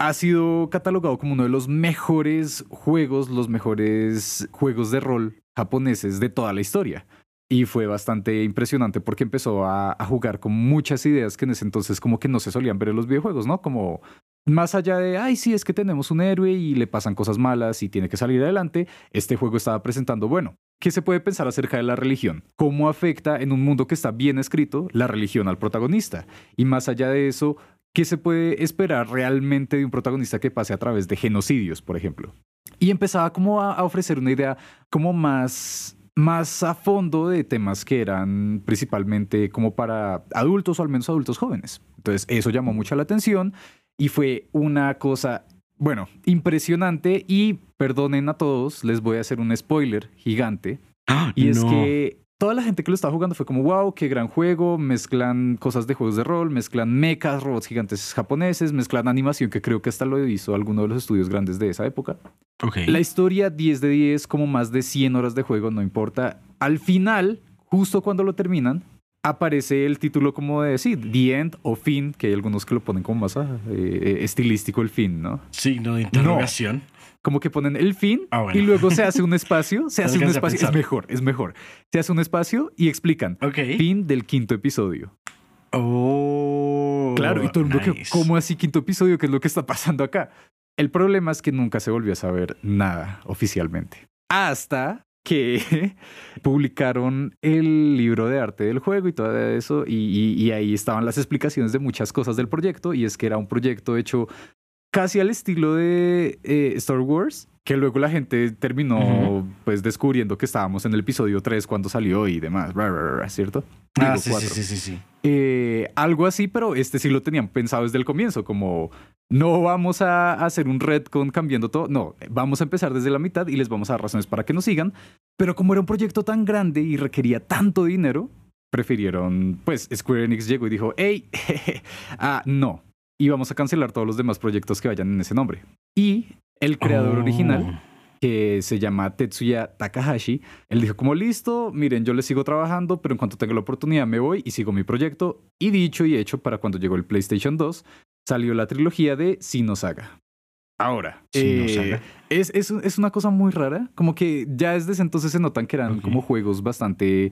ha sido catalogado como uno de los mejores juegos, los mejores juegos de rol japoneses de toda la historia. Y fue bastante impresionante porque empezó a, a jugar con muchas ideas que en ese entonces como que no se solían ver en los videojuegos, ¿no? Como más allá de, ay, sí, es que tenemos un héroe y le pasan cosas malas y tiene que salir adelante, este juego estaba presentando, bueno, ¿qué se puede pensar acerca de la religión? ¿Cómo afecta en un mundo que está bien escrito la religión al protagonista? Y más allá de eso, ¿qué se puede esperar realmente de un protagonista que pase a través de genocidios, por ejemplo? Y empezaba como a, ofrecer una idea como más más a fondo de temas que eran principalmente como para adultos o al menos adultos jóvenes. Entonces eso llamó mucho la atención y fue una cosa, bueno, impresionante y perdonen a todos, les voy a hacer un spoiler gigante. Y es No. que toda la gente que lo estaba jugando fue como, wow, qué gran juego, mezclan cosas de juegos de rol, mezclan mechas, robots gigantes japoneses, mezclan animación, que creo que hasta lo hizo alguno de los estudios grandes de esa época. La historia 10 de 10, como más de 100 horas de juego, no importa. Al final, justo cuando lo terminan, aparece el título como de, sí, The End o Fin, que hay algunos que lo ponen como más ah, eh, estilístico el fin, ¿no? Signo de interrogación. Como que ponen el fin Ah, bueno. y luego se hace un espacio, se hace un espacio, es mejor, es mejor. Se hace un espacio y explican. Ok. Fin del quinto episodio. Oh. Claro, y todo el mundo que. ¿cómo así quinto episodio? ¿Qué es lo que está pasando acá? El problema es que nunca se volvió a saber nada oficialmente. Hasta que publicaron el libro de arte del juego y todo eso, y, ahí estaban las explicaciones de muchas cosas del proyecto, y es que era un proyecto hecho casi al estilo de eh, Star Wars, que luego la gente terminó pues descubriendo que estábamos en el episodio 3 cuando salió y demás, ¿cierto? Ah, Digo, sí, sí, sí, sí, sí. Eh, algo así, pero este sí lo tenían pensado desde el comienzo, como no vamos a hacer un retcon cambiando todo, no, vamos a empezar desde la mitad y les vamos a dar razones para que nos sigan, pero como era un proyecto tan grande y requería tanto dinero, prefirieron, pues Square Enix llegó y dijo, hey, ah, no, y vamos a cancelar todos los demás proyectos que vayan en ese nombre. Y el creador Oh. original que se llama Tetsuya Takahashi. Él dijo como listo, miren, yo le sigo trabajando, pero en cuanto tenga la oportunidad me voy y sigo mi proyecto. Y dicho y hecho, para cuando llegó el PlayStation 2, salió la trilogía de Sinosaga. Ahora, eh, es, es, es una cosa muy rara, como que ya desde ese entonces se notan que eran como juegos bastante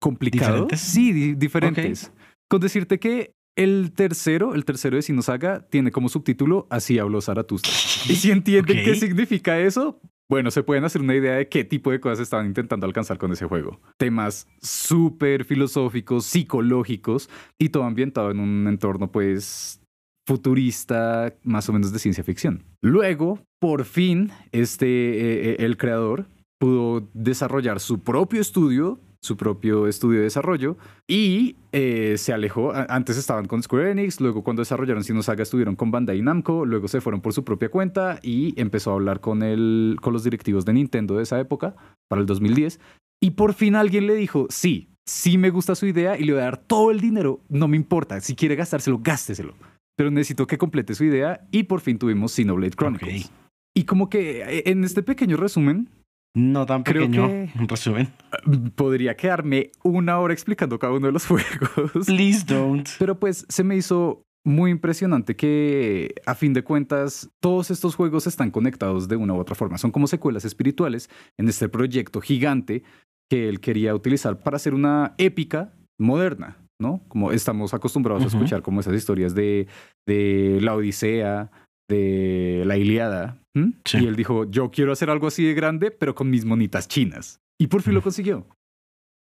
complicados. ¿Diferentes? Sí, di- diferentes. Con decirte que el tercero, el tercero de Sinosaga, tiene como subtítulo Así habló Zaratustra. Y si entienden qué significa eso, bueno, se pueden hacer una idea de qué tipo de cosas estaban intentando alcanzar con ese juego. Temas súper filosóficos, psicológicos y todo ambientado en un entorno, pues, futurista, más o menos de ciencia ficción. Luego, por fin, este, eh, eh, el creador pudo desarrollar su propio estudio, su propio estudio de desarrollo y eh, se alejó. Antes estaban con Square Enix, luego cuando desarrollaron Sinosaga estuvieron con Bandai Namco, luego se fueron por su propia cuenta y empezó a hablar con, el, con los directivos de Nintendo de esa época, para el 2010. Y por fin alguien le dijo, sí, sí me gusta su idea y le voy a dar todo el dinero, no me importa, si quiere gastárselo, gásteselo. Pero necesito que complete su idea y por fin tuvimos Xenoblade Chronicles. Ok. Y como que eh, en este pequeño resumen, No tan Creo pequeño, que- en resumen. podría quedarme una hora explicando cada uno de los juegos. Please don't. Pero pues se me hizo muy impresionante que a fin de cuentas todos estos juegos están conectados de una u otra forma. Son como secuelas espirituales en este proyecto gigante que él quería utilizar para hacer una épica moderna, ¿no? Como estamos acostumbrados a escuchar como esas historias de, de la Odisea, de la Iliada. Y él dijo, yo quiero hacer algo así de grande, pero con mis monitas chinas. Y por fin lo Mm. consiguió.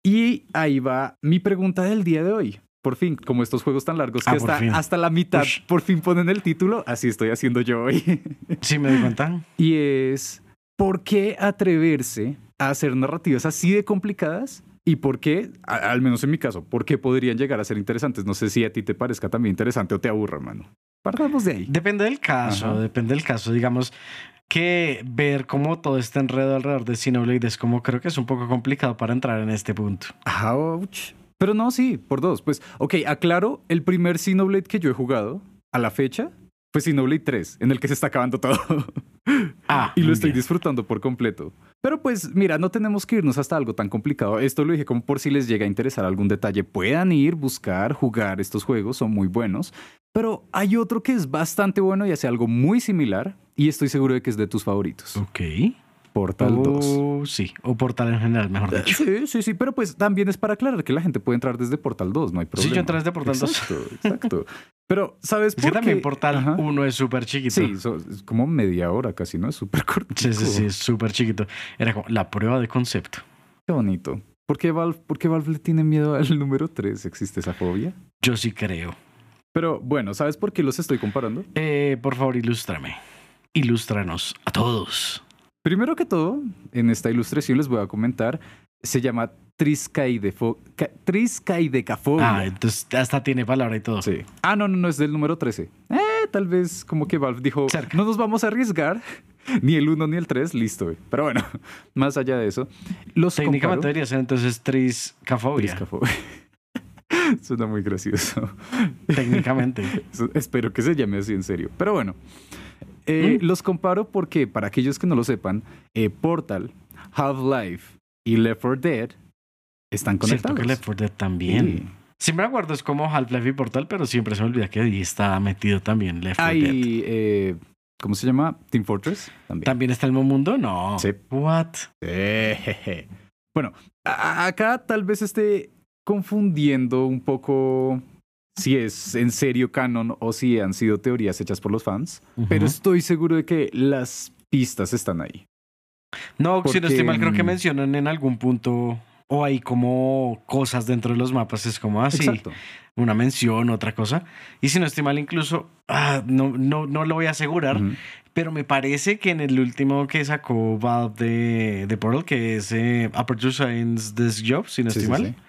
Y ahí va mi pregunta del día de hoy. Por fin, como estos juegos tan largos que Ah, por hasta, hasta la mitad Ush. por fin ponen el título, así estoy haciendo yo hoy. Sí, me di cuenta. y es, ¿por qué atreverse a hacer narrativas así de complicadas? ¿Y por qué, al menos en mi caso, por qué podrían llegar a ser interesantes? No sé si a ti te parezca también interesante o te aburra, mano. Partamos de ahí. Depende del caso, Ajá. depende del caso. Digamos que ver cómo todo este enredo alrededor de Xenoblade es como creo que es un poco complicado para entrar en este punto. Ouch. Pero no, sí, por dos. Pues, ok, aclaro, el primer Xenoblade que yo he jugado a la fecha fue Xenoblade 3, en el que se está acabando todo. Ah, y lo estoy bien. disfrutando por completo. Pero pues, mira, no tenemos que irnos hasta algo tan complicado. Esto lo dije como por si les llega a interesar algún detalle. Puedan ir, buscar, jugar estos juegos, son muy buenos. Pero hay otro que es bastante bueno y hace algo muy similar. Y estoy seguro de que es de tus favoritos. Ok. Portal 2. Oh, sí, o Portal en general, mejor dicho. Sí, sí, sí, pero pues también es para aclarar que la gente puede entrar desde Portal 2, no hay problema. Sí, yo entré desde Portal 2. Exacto, exacto. Pero, ¿sabes Es por que también qué? Portal Ajá. 1 es súper chiquito. Sí, so- es como media hora casi, ¿no? Es súper corto. Sí, sí, sí, es súper chiquito. Era como la prueba de concepto. Qué bonito. ¿Por qué, Valve, ¿Por qué Valve le tiene miedo al número 3? ¿Existe esa fobia? Yo sí creo. Pero bueno, ¿sabes por qué los estoy comparando? Eh, por favor, ilústrame. Ilústranos a todos. Primero que todo, en esta ilustración les voy a comentar, se llama triscaidecafobia. Ah, entonces hasta tiene palabra y todo. Sí. Ah, no, no, no, es del número 13. Eh, tal vez como que Valve dijo, Cerca. no nos vamos a arriesgar, ni el 1 ni el 3, listo. güey. Pero bueno, más allá de eso, los Técnicamente comparo- debería ser entonces triscafobia. Triscafobia. Suena muy gracioso. Técnicamente. Espero que se llame así en serio. Pero bueno, eh, Mm. los comparo porque, para aquellos que no lo sepan, eh, Portal, Half-Life y Left 4 Dead están Cierto conectados. que Left 4 Dead también. Sí. Siempre me acuerdo, es como Half-Life y Portal, pero siempre se me olvida que ahí está metido también Left 4 Dead. Eh, ¿cómo se llama? Team Fortress también. ¿También está el mismo mundo? No. Sí. What? Jeje. Bueno, acá tal vez esté confundiendo un poco si es en serio canon o si han sido teorías hechas por los fans, pero estoy seguro de que las pistas están ahí. No, si no estoy mal, creo que mm, mencionan en algún punto o hay como cosas dentro de los mapas, es como así, Exacto. una mención, otra cosa. Y si no estoy mal, incluso, ah, no, no, no lo voy a asegurar, pero me parece que en el último que sacó Valve de, de Portal, que es eh, Aperture Science Desk Job, si no Sí, estoy sí, mal, sí.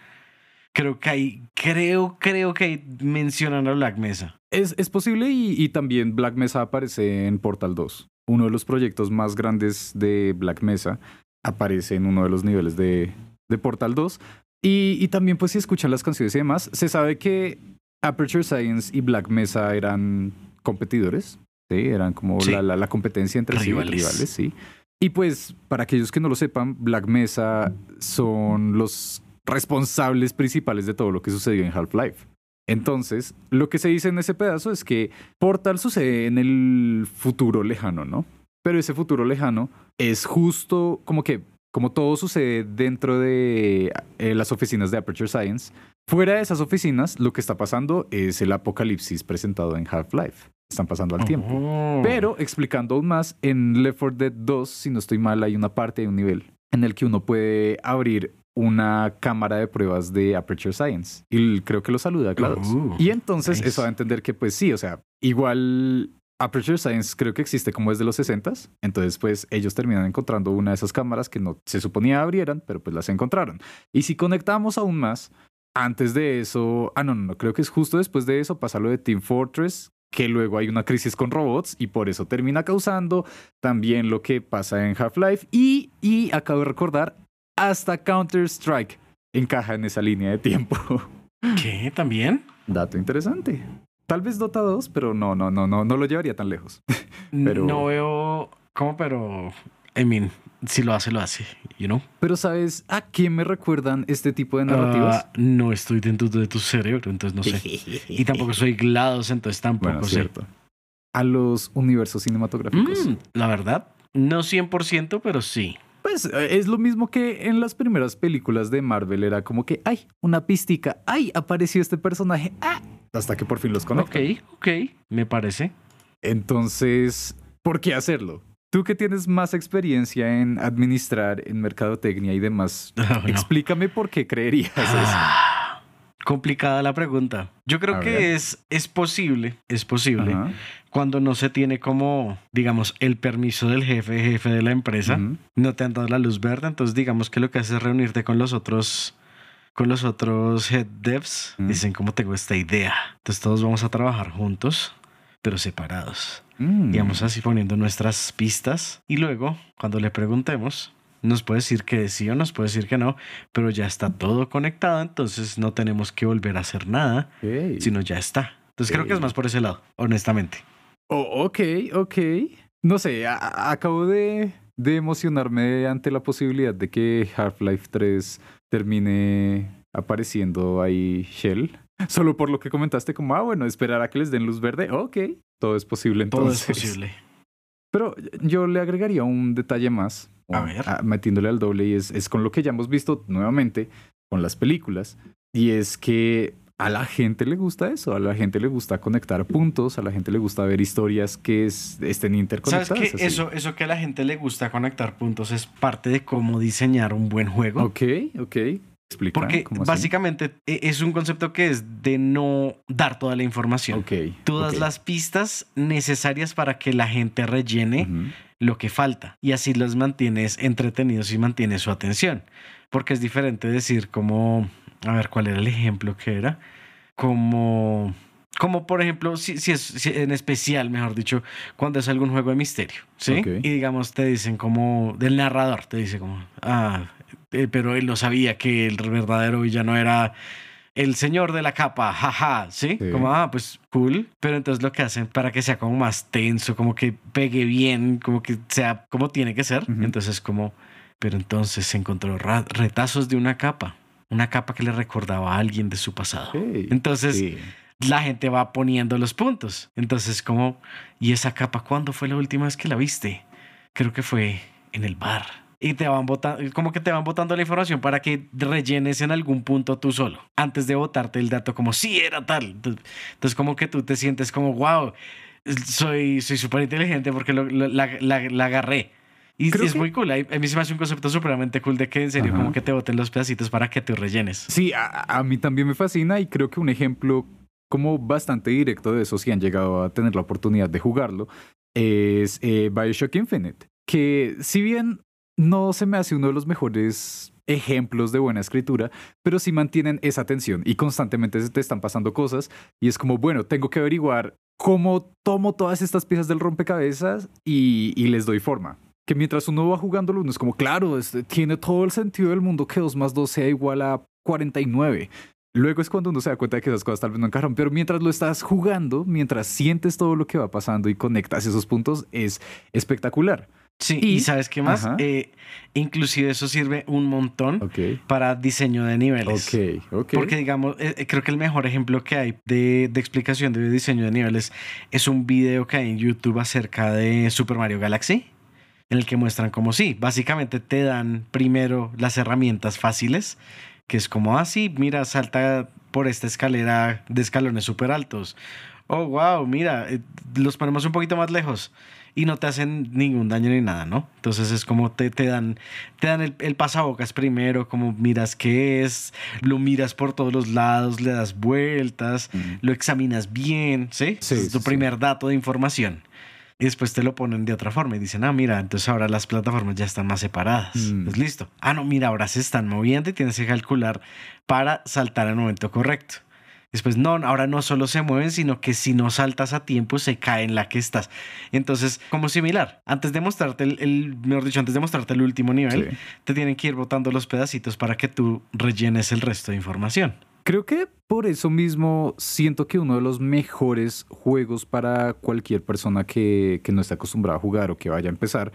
Creo que ahí, creo, creo que ahí mencionan a Black Mesa. Es, es posible y, y también Black Mesa aparece en Portal 2. Uno de los proyectos más grandes de Black Mesa aparece en uno de los niveles de, de Portal 2. Y, y también pues si escuchan las canciones y demás, se sabe que Aperture Science y Black Mesa eran competidores. Sí, eran como Sí. la, la- la competencia entre sí, Rivales. rivales, sí. Y pues, para aquellos que no lo sepan, Black Mesa son los responsables principales de todo lo que sucedió en Half-Life. Entonces, lo que se dice en ese pedazo es que Portal sucede en el futuro lejano, ¿no? Pero ese futuro lejano es justo como que, como todo sucede dentro de eh, las oficinas de Aperture Science, fuera de esas oficinas, lo que está pasando es el apocalipsis presentado en Half-Life. Están pasando al tiempo. Pero explicando aún más, en Left 4 Dead 2, si no estoy mal, hay una parte, hay un nivel en el que uno puede abrir una cámara de pruebas de Aperture Science. Y creo que lo saluda a. Uh, y entonces nice. eso va a entender que pues sí, o sea, igual Aperture Science creo que existe como desde los 60s. Entonces pues ellos terminan encontrando una de esas cámaras que no se suponía abrieran, pero pues las encontraron. Y si conectamos aún más, antes de eso, ah, no, no, no, creo que es justo después de eso pasa lo de Team Fortress, que luego hay una crisis con robots y por eso termina causando también lo que pasa en Half-Life y, y acabo de recordar hasta Counter-Strike encaja en esa línea de tiempo. ¿Qué? ¿También? Dato interesante. Tal vez Dota 2, pero no, no, no, no, no lo llevaría tan lejos. Pero- No veo cómo, pero. I mean, si lo hace, lo hace, you know? Pero ¿sabes a quién me recuerdan este tipo de narrativas? Ah, no estoy dentro de tu cerebro, entonces no sé. Y tampoco soy GLaDOS, entonces tampoco bueno, sé. cierto. A los universos cinematográficos. Mm, la verdad, no 100%, pero sí. Pues eh, es lo mismo que en las primeras películas de Marvel. Era como que, ay, una pistica. Ay, apareció este personaje. Ah, hasta que por fin los conectan. Ok, ok, me parece. Entonces, ¿por qué hacerlo? Tú que tienes más experiencia en administrar, en mercadotecnia y demás, Ah, no. explícame por qué creerías eso. Complicada la pregunta. Yo creo que es, es posible, es posible, Ajá. cuando no se tiene como, digamos, el permiso del jefe, jefe de la empresa, Ujú. no te han dado la luz verde, entonces digamos que lo que haces es reunirte con los otros con los otros head devs, dicen cómo tengo esta idea. Entonces todos vamos a trabajar juntos, pero separados. Mm. Y vamos así poniendo nuestras pistas y luego, cuando le preguntemos, nos puede decir que sí o nos puede decir que no, pero ya está todo conectado, entonces no tenemos que volver a hacer nada, sino ya está. Entonces creo que es más por ese lado, honestamente. Oh, ok, ok. No sé, acabo de, de emocionarme ante la posibilidad de que Half-Life 3 termine apareciendo ahí Shell. Solo por lo que comentaste, como, ah, bueno, esperar a que les den luz verde. Ok, todo es posible Todo entonces. es posible. Pero yo le agregaría un detalle más, A ver. metiéndole al doble, y es, es con lo que ya hemos visto nuevamente con las películas, y es que a la gente le gusta eso, a la gente le gusta conectar puntos, a la gente le gusta ver historias que es- estén ¿Sabes interconectadas. qué? así. Eso, eso que a la gente le gusta conectar puntos es parte de cómo diseñar un buen juego. Ok, ok. Explica. Porque ¿cómo así? básicamente e- es un concepto que es de no dar toda la información. Ok. Tú das ok. las pistas necesarias para que la gente rellene Ujú. Lo que falta y así los mantienes entretenidos y mantienes su atención. Porque es diferente decir como, a ver, ¿cuál era el ejemplo que era? Como, como por ejemplo, si, si es si en especial, mejor dicho, cuando es algún juego de misterio, ¿sí? Y digamos, te dicen como, del narrador, te dice como, ah, eh, pero él no sabía que el verdadero villano era el señor de la capa, jaja, ¿sí? Sí. Como, ah, pues cool. Pero entonces lo que hacen para que sea como más tenso, como que pegue bien, como que sea como tiene que ser. Ujú. Entonces como, pero entonces se encontró retazos de una capa, una capa que le recordaba a alguien de su pasado. Entonces Sí. la gente va poniendo los puntos. Entonces como, ¿y esa capa cuándo fue la última vez que la viste? Creo que fue en el bar. Y te van botando, como que te van botando la información para que rellenes en algún punto tú solo, antes de botarte el dato como, sí, era tal. Entonces, como que tú te sientes como, wow, soy soy súper inteligente porque lo- lo- la, la- la agarré. Y Creo es que- muy cool. A mí se me hace un concepto supremamente cool de que en serio Ajá. como que te boten los pedacitos para que tú rellenes. Sí, a, a mí también me fascina y creo que un ejemplo como bastante directo de eso, si han llegado a tener la oportunidad de jugarlo, es eh, Bioshock Infinite, que si bien no se me hace uno de los mejores ejemplos de buena escritura, pero sí mantienen esa tensión y constantemente se te están pasando cosas y es como, bueno, tengo que averiguar cómo tomo todas estas piezas del rompecabezas y, les doy forma. Que mientras uno va jugándolo, uno es como, claro, este, tiene todo el sentido del mundo que 2 más 2 sea igual a 49. Luego es cuando uno se da cuenta de que esas cosas tal vez no encajan, pero mientras lo estás jugando, mientras sientes todo lo que va pasando y conectas esos puntos, es espectacular. Sí, Y- y, ¿sabes qué más? Eh, inclusive eso sirve un montón para diseño de niveles. ok, ok. Porque, digamos, eh, eh, creo que el mejor ejemplo que hay de, de explicación de diseño de niveles es un video que hay en YouTube acerca de Super Mario Galaxy, en el que muestran como sí, básicamente te dan primero las herramientas fáciles, que es como, ah, sí, mira, salta por esta escalera de escalones súper altos. Oh, wow, mira, eh, los ponemos un poquito más lejos y no te hacen ningún daño ni nada, ¿no? Entonces es como te, te dan, te dan el, el pasabocas primero, como miras qué es, lo miras por todos los lados, le das vueltas, Mm. lo examinas bien, ¿sí? Es tu sí, sí. primer dato de información. Y después te lo ponen de otra forma y dicen, ah, mira, entonces ahora las plataformas ya están más separadas. Mm. Pues listo. Ah, no, mira, ahora se están moviendo y tienes que calcular para saltar al momento correcto. Después, no, ahora no solo se mueven, sino que si no saltas a tiempo se cae en la que estás. Entonces, como similar, antes de mostrarte el, mejor dicho, antes de mostrarte el último nivel, te tienen que ir botando los pedacitos para que tú rellenes el resto de información. Creo que por eso mismo siento que uno de los mejores juegos para cualquier persona que, que no esté acostumbrada a jugar o que vaya a empezar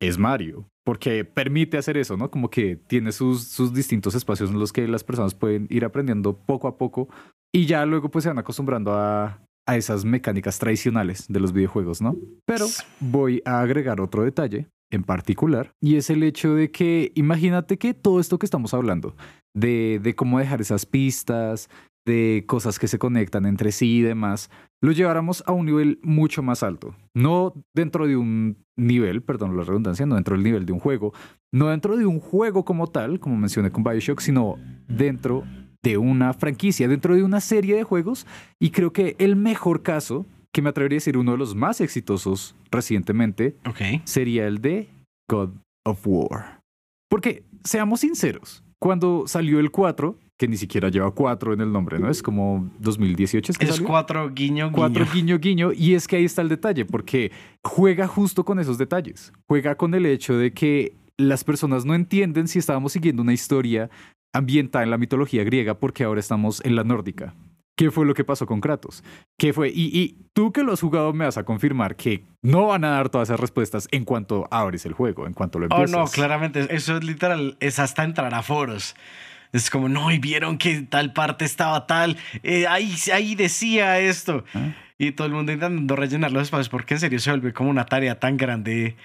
es Mario, porque permite hacer eso, ¿no? Como que tiene sus, sus distintos espacios en los que las personas pueden ir aprendiendo poco a poco y ya luego pues se van acostumbrando a, a esas mecánicas tradicionales de los videojuegos, ¿no? Pero voy a agregar otro detalle en particular y es el hecho de que imagínate que todo esto que estamos hablando, de, de cómo dejar esas pistas, de cosas que se conectan entre sí y demás, lo lleváramos a un nivel mucho más alto. No dentro de un nivel, perdón la redundancia, no dentro del nivel de un juego, no dentro de un juego como tal, como mencioné con Bioshock, sino dentro de una franquicia, dentro de una serie de juegos. Y creo que el mejor caso, que me atrevería a decir uno de los más exitosos recientemente, sería el de God of War. Porque, seamos sinceros, cuando salió el 4, que ni siquiera lleva 4 en el nombre, ¿no? Es como 2018. Es, es 4 guiño guiño. 4 guiño guiño. Y es que ahí está el detalle, porque juega justo con esos detalles. Juega con el hecho de que las personas no entienden si estábamos siguiendo una historia ambientada en la mitología griega porque ahora estamos en la nórdica. ¿Qué fue lo que pasó con Kratos? ¿Qué fue? Y, y, tú que lo has jugado me vas a confirmar que no van a dar todas esas respuestas en cuanto abres el juego, en cuanto lo empiezas. Oh, no, claramente. Eso es literal, es hasta entrar a foros. Es como, no, y vieron que tal parte estaba tal, eh, ahí, ahí decía esto. Ah. Y todo el mundo intentando rellenar los espacios porque en serio se vuelve como una tarea tan grande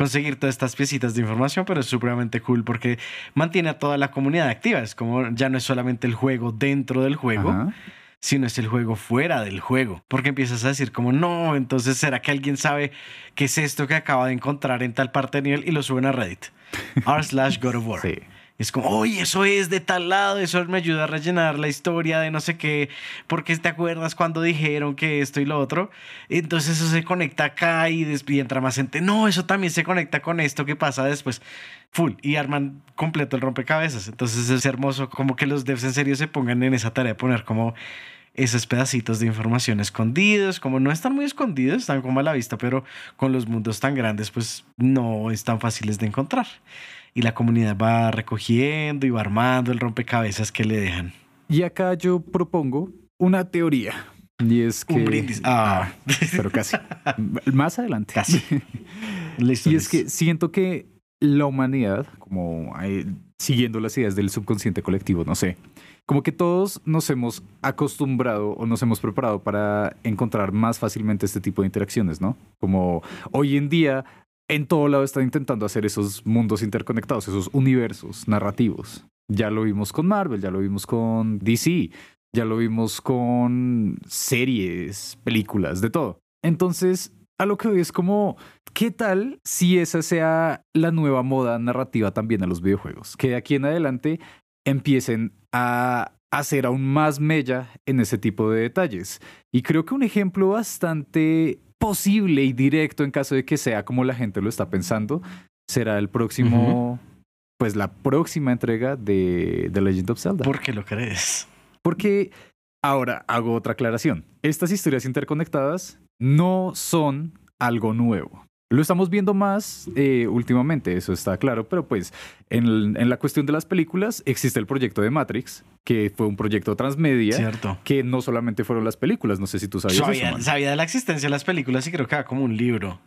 conseguir todas estas piecitas de información, pero es supremamente cool porque mantiene a toda la comunidad activa. Es como ya no es solamente el juego dentro del juego, sino es el juego fuera del juego. Porque empiezas a decir como, no, entonces ¿será que alguien sabe qué es esto que acaba de encontrar en tal parte de nivel? Y lo suben a Reddit. R slash God of War. Sí es como, oye, eso es de tal lado, eso me ayuda a rellenar la historia de no sé qué, porque te acuerdas cuando dijeron que esto y lo otro. Entonces eso se conecta acá y, y entra más gente. No, eso también se conecta con esto que pasa después. Full. Y arman completo el rompecabezas. Entonces es hermoso como que los devs en serio se pongan en esa tarea de poner como esos pedacitos de información escondidos, como no están muy escondidos, están como a la vista, pero con los mundos tan grandes, pues no están fáciles de encontrar y la comunidad va recogiendo y va armando el rompecabezas que le dejan. Y acá yo propongo una teoría. Y es que. Un brindis. Ah. ah pero casi. Más adelante. Casi. y es que siento que la humanidad, como siguiendo las ideas del subconsciente colectivo, no sé, como que todos nos hemos acostumbrado o nos hemos preparado para encontrar más fácilmente este tipo de interacciones, ¿no? Como hoy en día en todo lado están intentando hacer esos mundos interconectados, esos universos narrativos. Ya lo vimos con Marvel, ya lo vimos con DC, ya lo vimos con series, películas, de todo. Entonces, a lo que hoy es como, ¿qué tal si esa sea la nueva moda narrativa también a los videojuegos? Que de aquí en adelante empiecen a hacer aún más mella en ese tipo de detalles. Y creo que un ejemplo bastante posible y directo en caso de que sea como la gente lo está pensando, será el próximo, pues la próxima entrega de The Legend of Zelda. ¿Por qué lo crees? Porque ahora hago otra aclaración. Estas historias interconectadas no son algo nuevo. Lo estamos viendo más eh, últimamente, eso está claro, pero pues en, en, la cuestión de las películas existe el proyecto de Matrix, que fue un proyecto transmedia, Cierto. que no solamente fueron las películas, no sé si tú sabías sabía, eso. Sabía de la existencia de las películas y creo que era como un libro.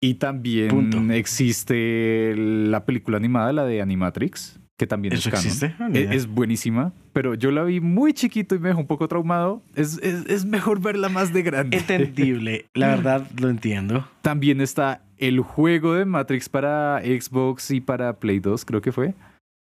Y también existe la película animada, la de Animatrix, que también es existe? Ah, es, buenísima, pero yo la vi muy chiquito y me dejó un poco traumado. Es, es, mejor verla más de grande. Entendible, la verdad lo entiendo. También está el juego de Matrix para Xbox y para Play 2, creo que fue.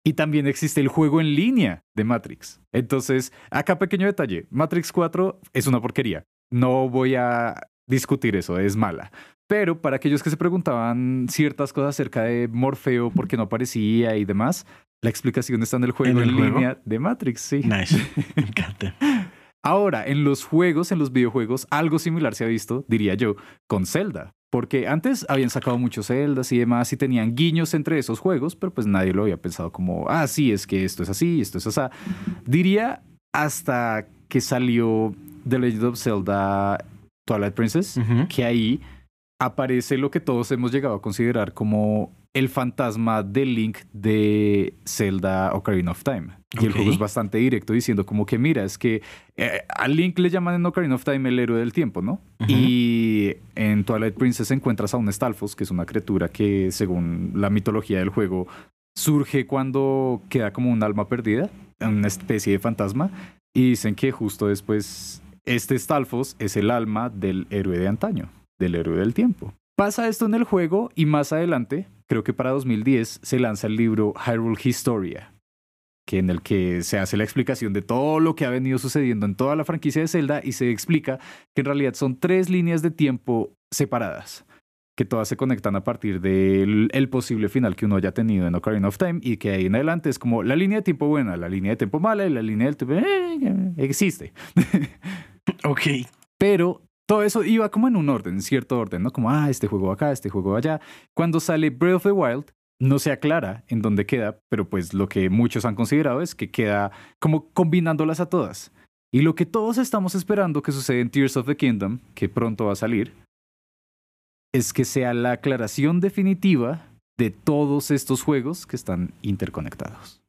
Y también existe el juego en línea de Matrix. Entonces, acá pequeño detalle, Matrix 4 es una porquería. No voy a discutir eso, es mala. Pero para aquellos que se preguntaban ciertas cosas acerca de Morfeo, por qué no aparecía y demás, la explicación está en el juego en, línea de Matrix, sí. Nice. Me encanta. Ahora, en los juegos, en los videojuegos, algo similar se ha visto, diría yo, con Zelda. Porque antes habían sacado muchos Zeldas y demás y tenían guiños entre esos juegos, pero pues nadie lo había pensado como, ah, sí, es que esto es así, esto es así. Diría hasta que salió The Legend of Zelda Twilight Princess, que ahí aparece lo que todos hemos llegado a considerar como el fantasma del Link de Zelda Ocarina of Time. Y el juego es bastante directo diciendo como que mira, es que eh, al Link le llaman en Ocarina of Time el héroe del tiempo, ¿no? Y en Twilight Princess encuentras a un Stalfos, que es una criatura que según la mitología del juego surge cuando queda como un alma perdida, una especie de fantasma, y dicen que justo después este Stalfos es el alma del héroe de antaño, del héroe del tiempo. Pasa esto en el juego y más adelante, creo que para 2010, se lanza el libro Hyrule Historia, que en el que se hace la explicación de todo lo que ha venido sucediendo en toda la franquicia de Zelda y se explica que en realidad son tres líneas de tiempo separadas, que todas se conectan a partir del el posible final que uno haya tenido en Ocarina of Time y que ahí en adelante es como la línea de tiempo buena, la línea de tiempo mala y la línea del tiempo... eh, existe. Ok. Pero todo eso iba como en un orden, en cierto orden, ¿no? Como, ah, este juego acá, este juego allá. Cuando sale Breath of the Wild, no se aclara en dónde queda, pero pues lo que muchos han considerado es que queda como combinándolas a todas. Y lo que todos estamos esperando que suceda en Tears of the Kingdom, que pronto va a salir, es que sea la aclaración definitiva de todos estos juegos que están interconectados.